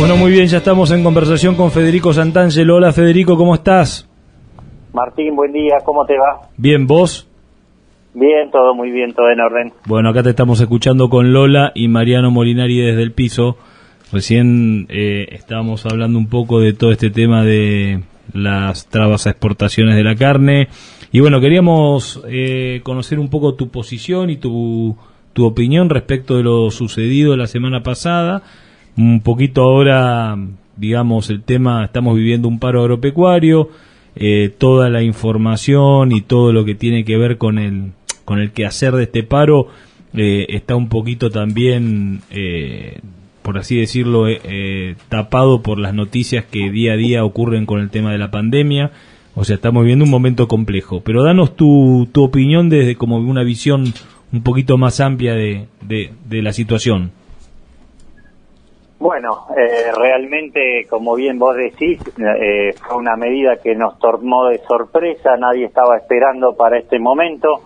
Bueno, muy bien, ya estamos en conversación con Federico Santangelo. Hola Federico, ¿cómo estás? Martín, buen día, ¿cómo te va? Bien, ¿vos? Bien, todo muy bien, todo en orden. Bueno, acá te estamos escuchando con Lola y Mariano Molinari desde el piso. Recién eh, estábamos hablando un poco de todo este tema de las trabas a exportaciones de la carne. Y bueno, queríamos eh, conocer un poco tu posición y tu, tu opinión respecto de lo sucedido la semana pasada un poquito ahora, digamos, el tema, estamos viviendo un paro agropecuario, eh, toda la información y todo lo que tiene que ver con el, con el quehacer de este paro eh, está un poquito también, eh, por así decirlo, tapado por las noticias que día a día ocurren con el tema de la pandemia. O sea, estamos viviendo un momento complejo. Pero danos tu, tu opinión desde como una visión un poquito más amplia de, de la situación. Bueno, eh, realmente, como bien vos decís, eh, fue una medida que nos tomó de sorpresa, nadie estaba esperando para este momento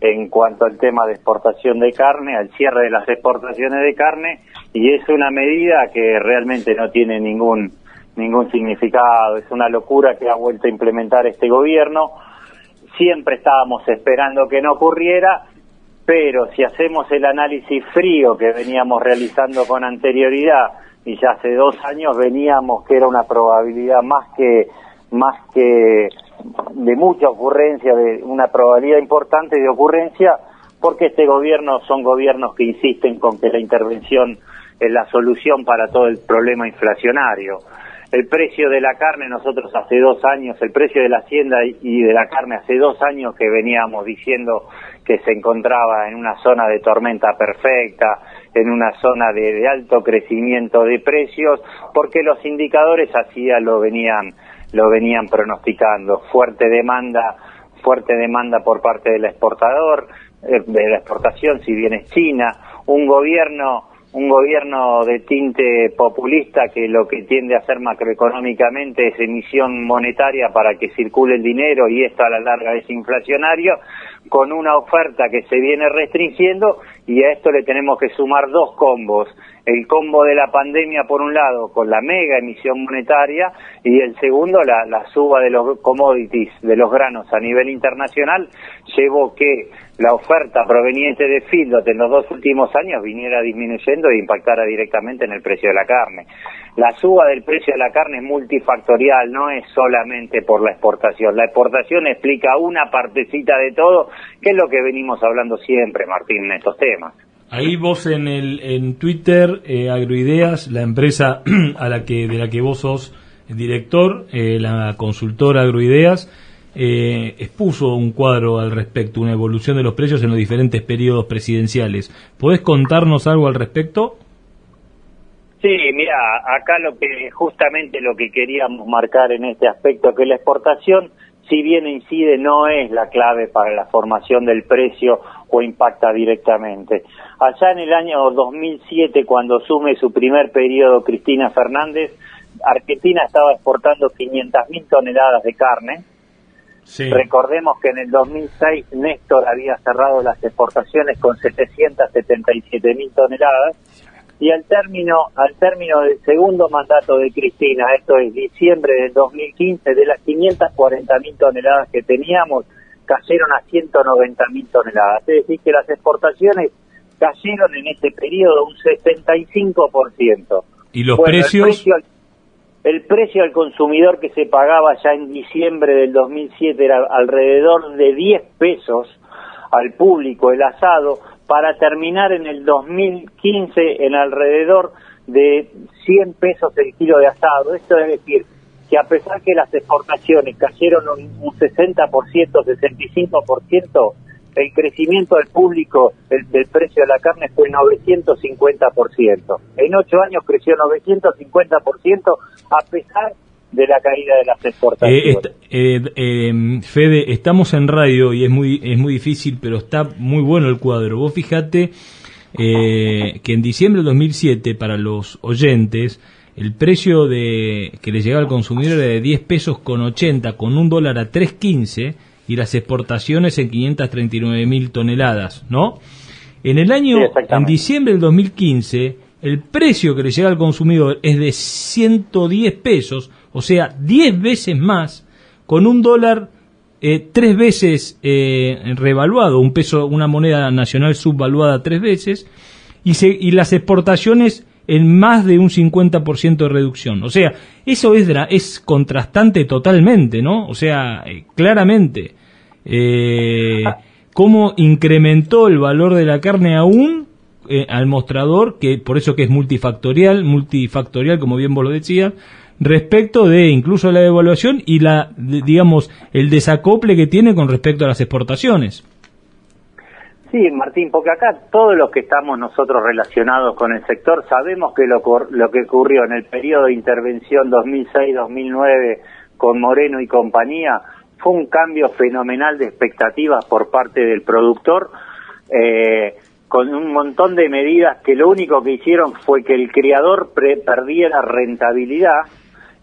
en cuanto al tema de exportación de carne, al cierre de las exportaciones de carne, y es una medida que realmente no tiene ningún ningún significado, es una locura que ha vuelto a implementar este gobierno. Siempre estábamos esperando que no ocurriera pero si hacemos el análisis frío que veníamos realizando con anterioridad y ya hace dos años veníamos que era una probabilidad más que más que de mucha ocurrencia, de una probabilidad importante de ocurrencia, porque este gobierno son gobiernos que insisten con que la intervención es la solución para todo el problema inflacionario. El precio de la carne, nosotros hace dos años, el precio de la hacienda y de la carne hace dos años que veníamos diciendo que se encontraba en una zona de tormenta perfecta, en una zona de, alto crecimiento de precios, porque los indicadores así lo venían, lo venían pronosticando. Fuerte demanda, fuerte demanda por parte del exportador, eh, de la exportación, si bien es China, un gobierno un gobierno de tinte populista que lo que tiende a hacer macroeconómicamente es emisión monetaria para que circule el dinero y esto a la larga es inflacionario, con una oferta que se viene restringiendo y a esto le tenemos que sumar dos combos. El combo de la pandemia, por un lado, con la mega emisión monetaria y el segundo, la, suba de los commodities, de los granos a nivel internacional, llevó que la oferta proveniente de Fildot en los dos últimos años viniera disminuyendo e impactara directamente en el precio de la carne. La suba del precio de la carne es multifactorial, no es solamente por la exportación. La exportación explica una partecita de todo, que es lo que venimos hablando siempre, Martín, en estos temas. Ahí vos en el en Twitter eh, Agroideas, la empresa a la que de la que vos sos director, eh, la consultora Agroideas, eh, expuso un cuadro al respecto, una evolución de los precios en los diferentes periodos presidenciales. ¿Podés contarnos algo al respecto? Sí, mira, acá lo que justamente lo que queríamos marcar en este aspecto que la exportación si bien incide, no es la clave para la formación del precio o impacta directamente. Allá en el año 2007, cuando asume su primer periodo Cristina Fernández, Argentina estaba exportando 500.000 toneladas de carne. Recordemos que en el 2006 Néstor había cerrado las exportaciones con 777.000 toneladas y al término al término del segundo mandato de Cristina, esto es diciembre del 2015, de las 540 mil toneladas que teníamos, cayeron a 190 mil toneladas. Es decir, que las exportaciones cayeron en este periodo un 75%. ¿Y los precios? El precio, al consumidor que se pagaba ya en diciembre del 2007 era alrededor de 10 pesos al público el asado para terminar en el 2015 en alrededor de 100 pesos el kilo de asado. Esto es decir, que a pesar que las exportaciones cayeron un, 60%, 65%, el crecimiento del público del precio de la carne fue 950%. En ocho años creció 950% a pesar de la caída de las exportaciones. Eh, eh, em, Fede, estamos en radio y es muy, es muy difícil, pero está muy bueno el cuadro. Vos fijate eh, que en diciembre de 2007, para los oyentes, el precio de que le llegaba al consumidor era de 10 pesos con 80, con un dólar a 3.15 y las exportaciones en 539 mil toneladas, ¿no? En el año, en diciembre del 2015, el precio que le llega al consumidor es de 110 pesos, o sea, 10 veces más, con un dólar eh, tres veces eh, revaluado, un peso, una moneda nacional subvaluada tres veces, y, y las exportaciones en más de un 50% de reducción. O sea, eso es, es contrastante totalmente, ¿no? O sea, eh, claramente, cómo incrementó el valor de la carne aún al mostrador, que por eso que es multifactorial, multifactorial, como bien vos lo decías, respecto de incluso la devaluación y la, digamos, el desacople que tiene con respecto a las exportaciones. Sí, Martín, porque acá todos los que estamos nosotros relacionados con el sector sabemos que lo, lo que ocurrió en el periodo de intervención 2006-2009 con Moreno y compañía fue un cambio fenomenal de expectativas por parte del productor, eh, con un montón de medidas que lo único que hicieron fue que el criador perdiera rentabilidad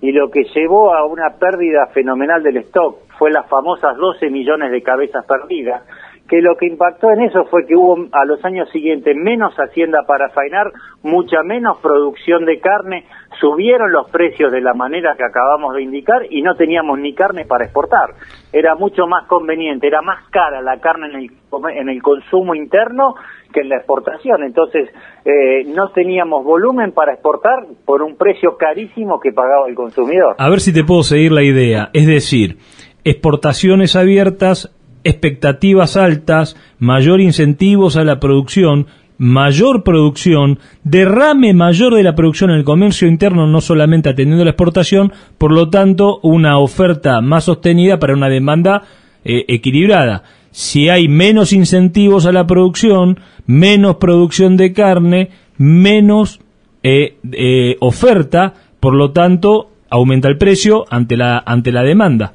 y lo que llevó a una pérdida fenomenal del stock. Fue las famosas 12 millones de cabezas perdidas que lo que impactó en eso fue que hubo a los años siguientes menos hacienda para fainar, mucha menos producción de carne, subieron los precios de la manera que acabamos de indicar y no teníamos ni carne para exportar. Era mucho más conveniente, era más cara la carne en el, en el consumo interno que en la exportación. Entonces, eh, no teníamos volumen para exportar por un precio carísimo que pagaba el consumidor. A ver si te puedo seguir la idea. Es decir, exportaciones abiertas expectativas altas, mayor incentivos a la producción, mayor producción, derrame mayor de la producción en el comercio interno, no solamente atendiendo la exportación, por lo tanto, una oferta más sostenida para una demanda eh, equilibrada. Si hay menos incentivos a la producción, menos producción de carne, menos eh, eh, oferta, por lo tanto, aumenta el precio ante la, ante la demanda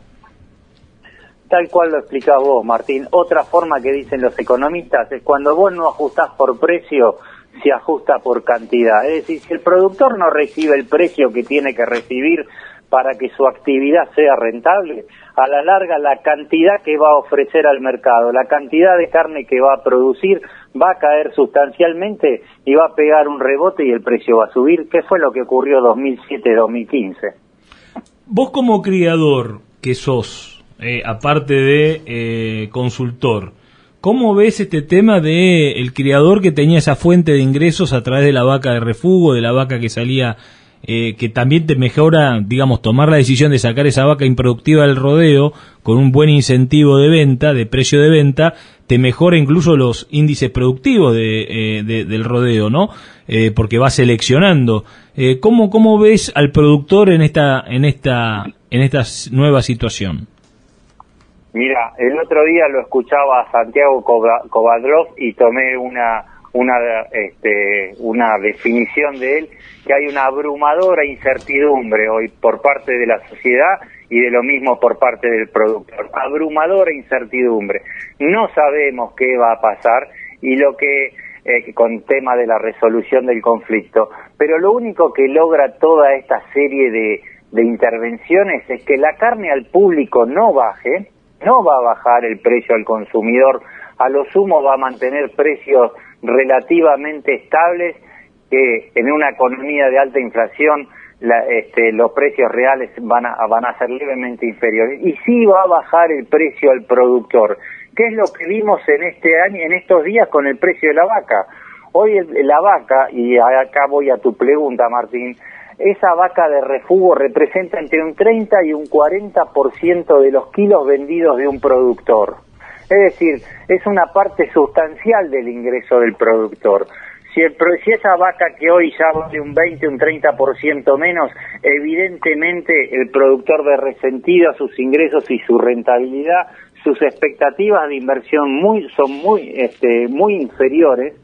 tal cual lo explicás vos, Martín. Otra forma que dicen los economistas es cuando vos no ajustás por precio, se ajusta por cantidad. Es decir, si el productor no recibe el precio que tiene que recibir para que su actividad sea rentable, a la larga la cantidad que va a ofrecer al mercado, la cantidad de carne que va a producir va a caer sustancialmente y va a pegar un rebote y el precio va a subir, ¿Qué fue lo que ocurrió 2007-2015. Vos como criador que sos, eh, aparte de eh, consultor. ¿Cómo ves este tema de el criador que tenía esa fuente de ingresos a través de la vaca de refugio, de la vaca que salía, eh, que también te mejora, digamos, tomar la decisión de sacar esa vaca improductiva del rodeo con un buen incentivo de venta, de precio de venta, te mejora incluso los índices productivos de, del rodeo, ¿no? porque va seleccionando. ¿cómo, ¿Cómo ves al productor en esta, en esta, en esta nueva situación? Mira, el otro día lo escuchaba a Santiago Kovadrov y tomé una una este, una definición de él que hay una abrumadora incertidumbre hoy por parte de la sociedad y de lo mismo por parte del productor. Abrumadora incertidumbre. No sabemos qué va a pasar y lo que eh, con tema de la resolución del conflicto, pero lo único que logra toda esta serie de, de intervenciones es que la carne al público no baje, no va a bajar el precio al consumidor, a lo sumo va a mantener precios relativamente estables que en una economía de alta inflación este, los precios reales van a, van a ser levemente inferiores y sí va a bajar el precio al productor. ¿Qué es lo que vimos en este año, en estos días con el precio de la vaca? Hoy la vaca, y acá voy a tu pregunta, Martín, esa vaca de refugio representa entre un 30 y un 40% de los kilos vendidos de un productor. Es decir, es una parte sustancial del ingreso del productor. Si esa vaca que hoy ya vale un 20, un 30% menos, evidentemente el productor ve resentido sus ingresos y su rentabilidad, sus expectativas de inversión muy, son muy, este, muy inferiores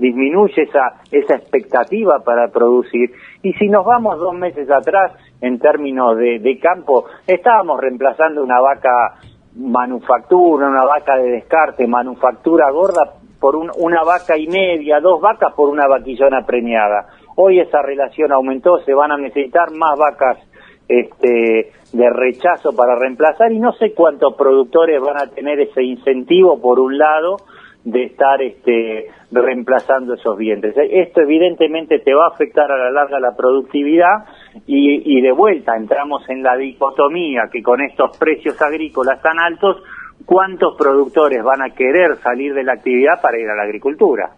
disminuye esa, esa expectativa para producir. Y si nos vamos dos meses atrás, en términos de, campo, estábamos reemplazando una vaca manufactura, una vaca de descarte, manufactura gorda, por una vaca y media, dos vacas por una vaquillona preñada. Hoy esa relación aumentó, se van a necesitar más vacas este, de rechazo para reemplazar y no sé cuántos productores van a tener ese incentivo por un lado de estar este, reemplazando esos vientres. Esto evidentemente te va a afectar a la larga la productividad y, y de vuelta entramos en la dicotomía que con estos precios agrícolas tan altos, ¿cuántos productores van a querer salir de la actividad para ir a la agricultura?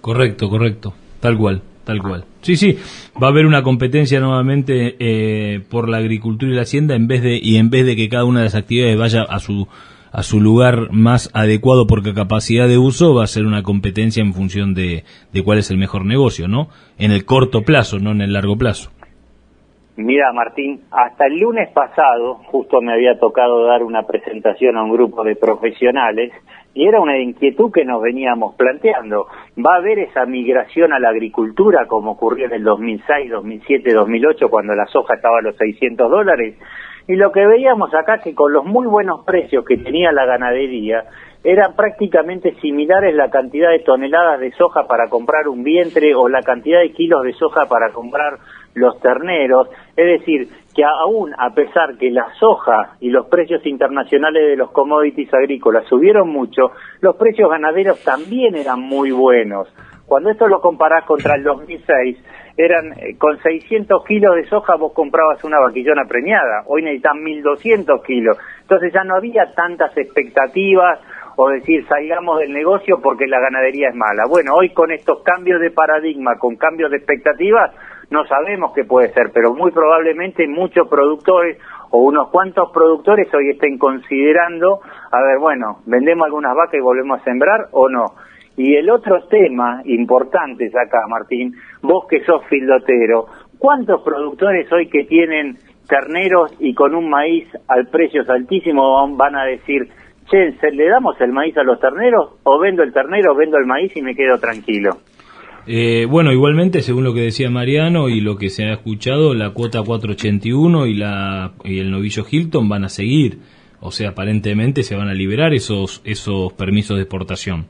Correcto, correcto, tal cual. Tal cual. Sí, sí, va a haber una competencia nuevamente eh, por la agricultura y la hacienda en vez de y en vez de que cada una de las actividades vaya a su a su lugar más adecuado por capacidad de uso, va a ser una competencia en función de, de cuál es el mejor negocio, ¿no? En el corto plazo, no en el largo plazo. Mira, Martín, hasta el lunes pasado, justo me había tocado dar una presentación a un grupo de profesionales y era una inquietud que nos veníamos planteando. ¿Va a haber esa migración a la agricultura como ocurrió en el 2006, 2007, 2008 cuando la soja estaba a los 600 dólares? Y lo que veíamos acá que con los muy buenos precios que tenía la ganadería, eran prácticamente similares la cantidad de toneladas de soja para comprar un vientre o la cantidad de kilos de soja para comprar los terneros. Es decir, que aún a pesar que la soja y los precios internacionales de los commodities agrícolas subieron mucho, los precios ganaderos también eran muy buenos. Cuando esto lo comparás contra el 2006, eran eh, con 600 kilos de soja vos comprabas una vaquillona preñada, hoy necesitan 1200 kilos. Entonces ya no había tantas expectativas o decir salgamos del negocio porque la ganadería es mala. Bueno, hoy con estos cambios de paradigma, con cambios de expectativas, no sabemos qué puede ser, pero muy probablemente muchos productores o unos cuantos productores hoy estén considerando, a ver, bueno, vendemos algunas vacas y volvemos a sembrar o no. Y el otro tema importante acá, Martín, vos que sos filotero, ¿cuántos productores hoy que tienen terneros y con un maíz al precio altísimo van a decir, che, ¿le damos el maíz a los terneros o vendo el ternero, vendo el maíz y me quedo tranquilo? Eh, bueno, igualmente, según lo que decía Mariano y lo que se ha escuchado, la cuota 481 y, la, y el novillo Hilton van a seguir. O sea, aparentemente se van a liberar esos, esos permisos de exportación.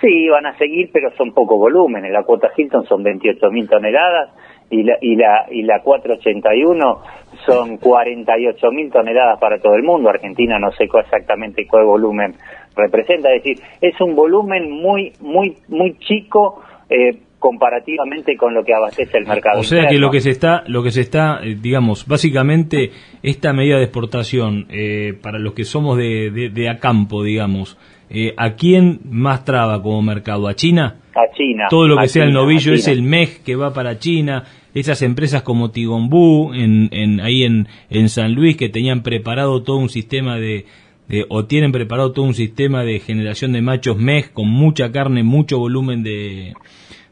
Sí, van a seguir, pero son poco volumen. La cuota Hilton son 28 mil toneladas y la, y la, y la 481 son 48 mil toneladas para todo el mundo. Argentina no sé exactamente cuál volumen representa, es decir, es un volumen muy, muy, muy chico. Eh, comparativamente con lo que abastece el mercado. O sea que lo que se está, lo que se está, eh, digamos, básicamente esta medida de exportación eh, para los que somos de, de, de a campo, digamos, eh, ¿a quién más traba como mercado? ¿A China? A China. Todo lo que sea el novillo es el MEG que va para China. Esas empresas como Tigombú, en, en, ahí en, en San Luis, que tenían preparado todo un sistema de, de, o tienen preparado todo un sistema de generación de machos MEG con mucha carne, mucho volumen de,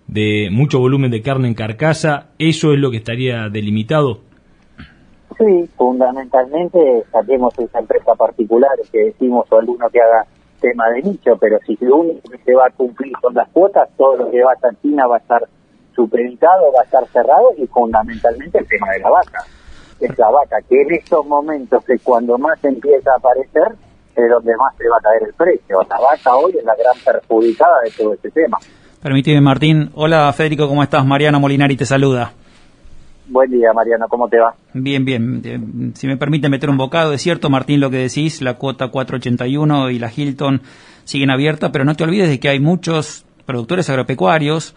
de mucho volumen de carne en carcasa, ¿eso es lo que estaría delimitado? Sí, fundamentalmente saquemos esa empresa particular que decimos o alguno que haga tema de nicho, pero si lo único que se va a cumplir con las cuotas, todo lo que va a China va a estar supeditado, va a estar cerrado y fundamentalmente el tema de la vaca. Es la vaca que en estos momentos que cuando más empieza a aparecer es donde más se va a caer el precio. La vaca hoy es la gran perjudicada de todo este tema. Permíteme, Martín. Hola, Federico, ¿cómo estás? Mariano Molinari te saluda. Buen día, Mariano, ¿cómo te va? Bien, bien. Eh, si me permite meter un bocado, es cierto, Martín, lo que decís, la cuota 481 y la Hilton siguen abiertas, pero no te olvides de que hay muchos productores agropecuarios,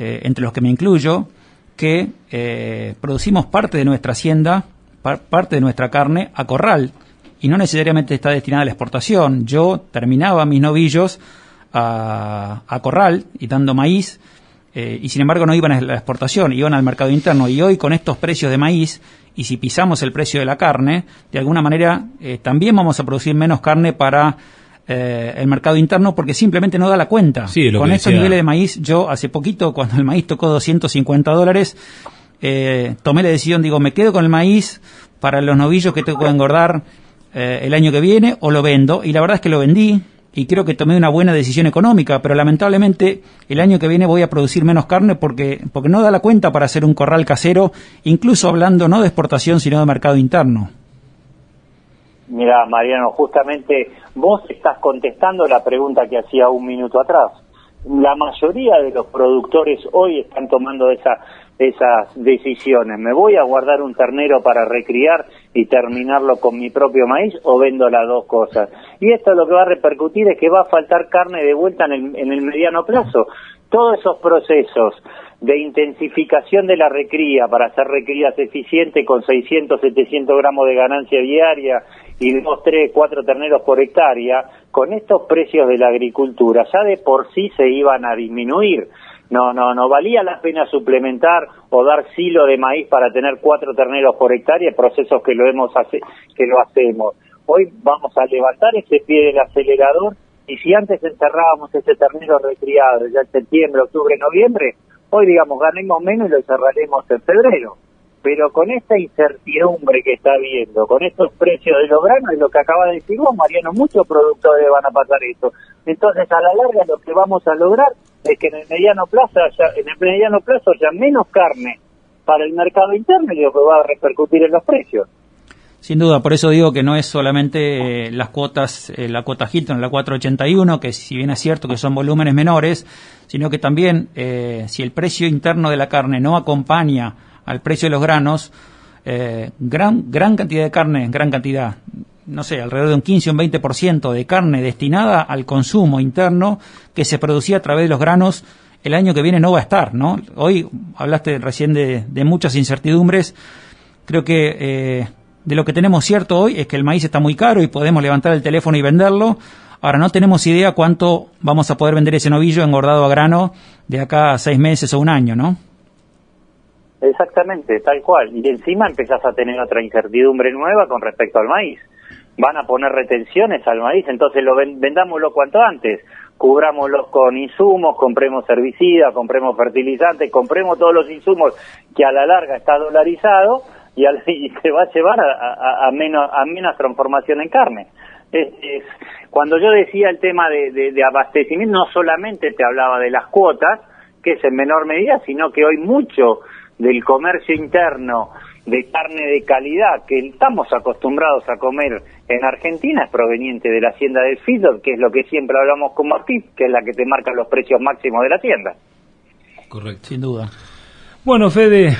eh, entre los que me incluyo, que eh, producimos parte de nuestra hacienda, parte de nuestra carne a corral, y no necesariamente está destinada a la exportación. Yo terminaba mis novillos a, a corral y dando maíz, eh, y sin embargo no iban a la exportación, iban al mercado interno. Y hoy con estos precios de maíz, y si pisamos el precio de la carne, de alguna manera eh, también vamos a producir menos carne para eh, el mercado interno porque simplemente no da la cuenta. con estos niveles de maíz, yo hace poquito, cuando el maíz tocó 250 dólares, tomé la decisión, digo, me quedo con el maíz para los novillos que tengo que engordar el año que viene o lo vendo. Y la verdad es que lo vendí, y creo que tomé una buena decisión económica, pero lamentablemente el año que viene voy a producir menos carne porque, porque no da la cuenta para hacer un corral casero, incluso hablando no de exportación, sino de mercado interno. Mira, Mariano, justamente vos estás contestando la pregunta que hacía un minuto atrás. La mayoría de los productores hoy están tomando esa esas decisiones. ¿Me voy a guardar un ternero para recriar y terminarlo con mi propio maíz o vendo las dos cosas? Y esto lo que va a repercutir es que va a faltar carne de vuelta en el, en el mediano plazo. Todos esos procesos de intensificación de la recría para hacer recrías eficientes con 600, 700 gramos de ganancia diaria y 2, 3, 4 terneros por hectárea, con estos precios de la agricultura ya de por sí se iban a disminuir. No, no, no valía la pena suplementar o dar silo de maíz para tener cuatro terneros por hectárea, procesos que lo hemos hace, que lo hacemos. Hoy vamos a levantar ese pie del acelerador y si antes encerrábamos ese ternero recriado ya en septiembre, octubre, noviembre, hoy digamos ganemos menos y lo cerraremos en febrero. Pero con esta incertidumbre que está habiendo, con estos precios de los granos, es lo que acaba de decir vos, Mariano, muchos productores van a pasar eso. Entonces, a la larga, lo que vamos a lograr es que en el mediano plazo haya, en el mediano plazo haya menos carne para el mercado interno y lo que va a repercutir en los precios. Sin duda, por eso digo que no es solamente eh, las cuotas, eh, la cuota Hilton, la 481, que si bien es cierto que son volúmenes menores, sino que también eh, si el precio interno de la carne no acompaña al precio de los granos, gran, gran cantidad de carne, gran cantidad, no sé, alrededor de un 15 o un 20% de carne destinada al consumo interno que se producía a través de los granos el año que viene no va a estar, ¿no? Hoy hablaste recién de, muchas incertidumbres. Creo que eh, de lo que tenemos cierto hoy es que el maíz está muy caro y podemos levantar el teléfono y venderlo. Ahora no tenemos idea cuánto vamos a poder vender ese novillo engordado a grano de acá a seis meses o un año, ¿no? Exactamente, tal cual. Y encima empezás a tener otra incertidumbre nueva con respecto al maíz van a poner retenciones al maíz, entonces lo vendámoslo cuanto antes, cubrámoslo con insumos, compremos herbicidas, compremos fertilizantes, compremos todos los insumos que a la larga está dolarizado y, se va a llevar a, menos, a menos transformación en carne. Es, cuando yo decía el tema de, de abastecimiento, no solamente te hablaba de las cuotas, que es en menor medida, sino que hoy mucho del comercio interno de carne de calidad que estamos acostumbrados a comer en Argentina es proveniente de la hacienda del Fido, que es lo que siempre hablamos como Martín, que es la que te marca los precios máximos de la tienda. Correcto, sin duda. Bueno, Fede,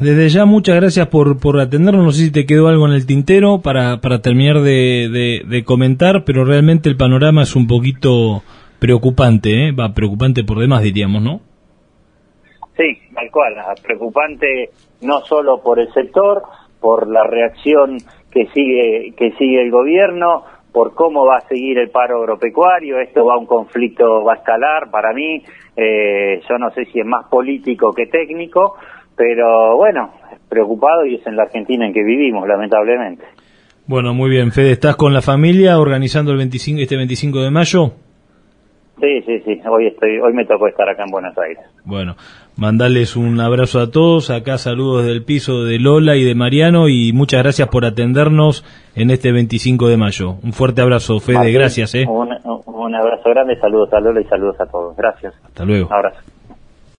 desde ya muchas gracias por, por atendernos. No sé si te quedó algo en el tintero para, para terminar de, de, comentar, pero realmente el panorama es un poquito preocupante, ¿eh? Va, preocupante por demás, diríamos, ¿no? Sí, tal cual, preocupante no solo por el sector, por la reacción que sigue que sigue el gobierno, por cómo va a seguir el paro agropecuario, esto va a un conflicto, va a escalar para mí, eh, yo no sé si es más político que técnico, pero bueno, preocupado y es en la Argentina en que vivimos, lamentablemente. Bueno, muy bien, Fede, ¿estás con la familia organizando el 25, este 25 de mayo? Sí, sí, sí. Hoy estoy, hoy me tocó estar acá en Buenos Aires. Bueno, mandales un abrazo a todos. Acá saludos del piso de Lola y de Mariano y muchas gracias por atendernos en este 25 de mayo. Un fuerte abrazo, Fede. gracias, eh. Un, un abrazo grande, saludos a Lola y saludos a todos. Gracias. Hasta luego. Un abrazo.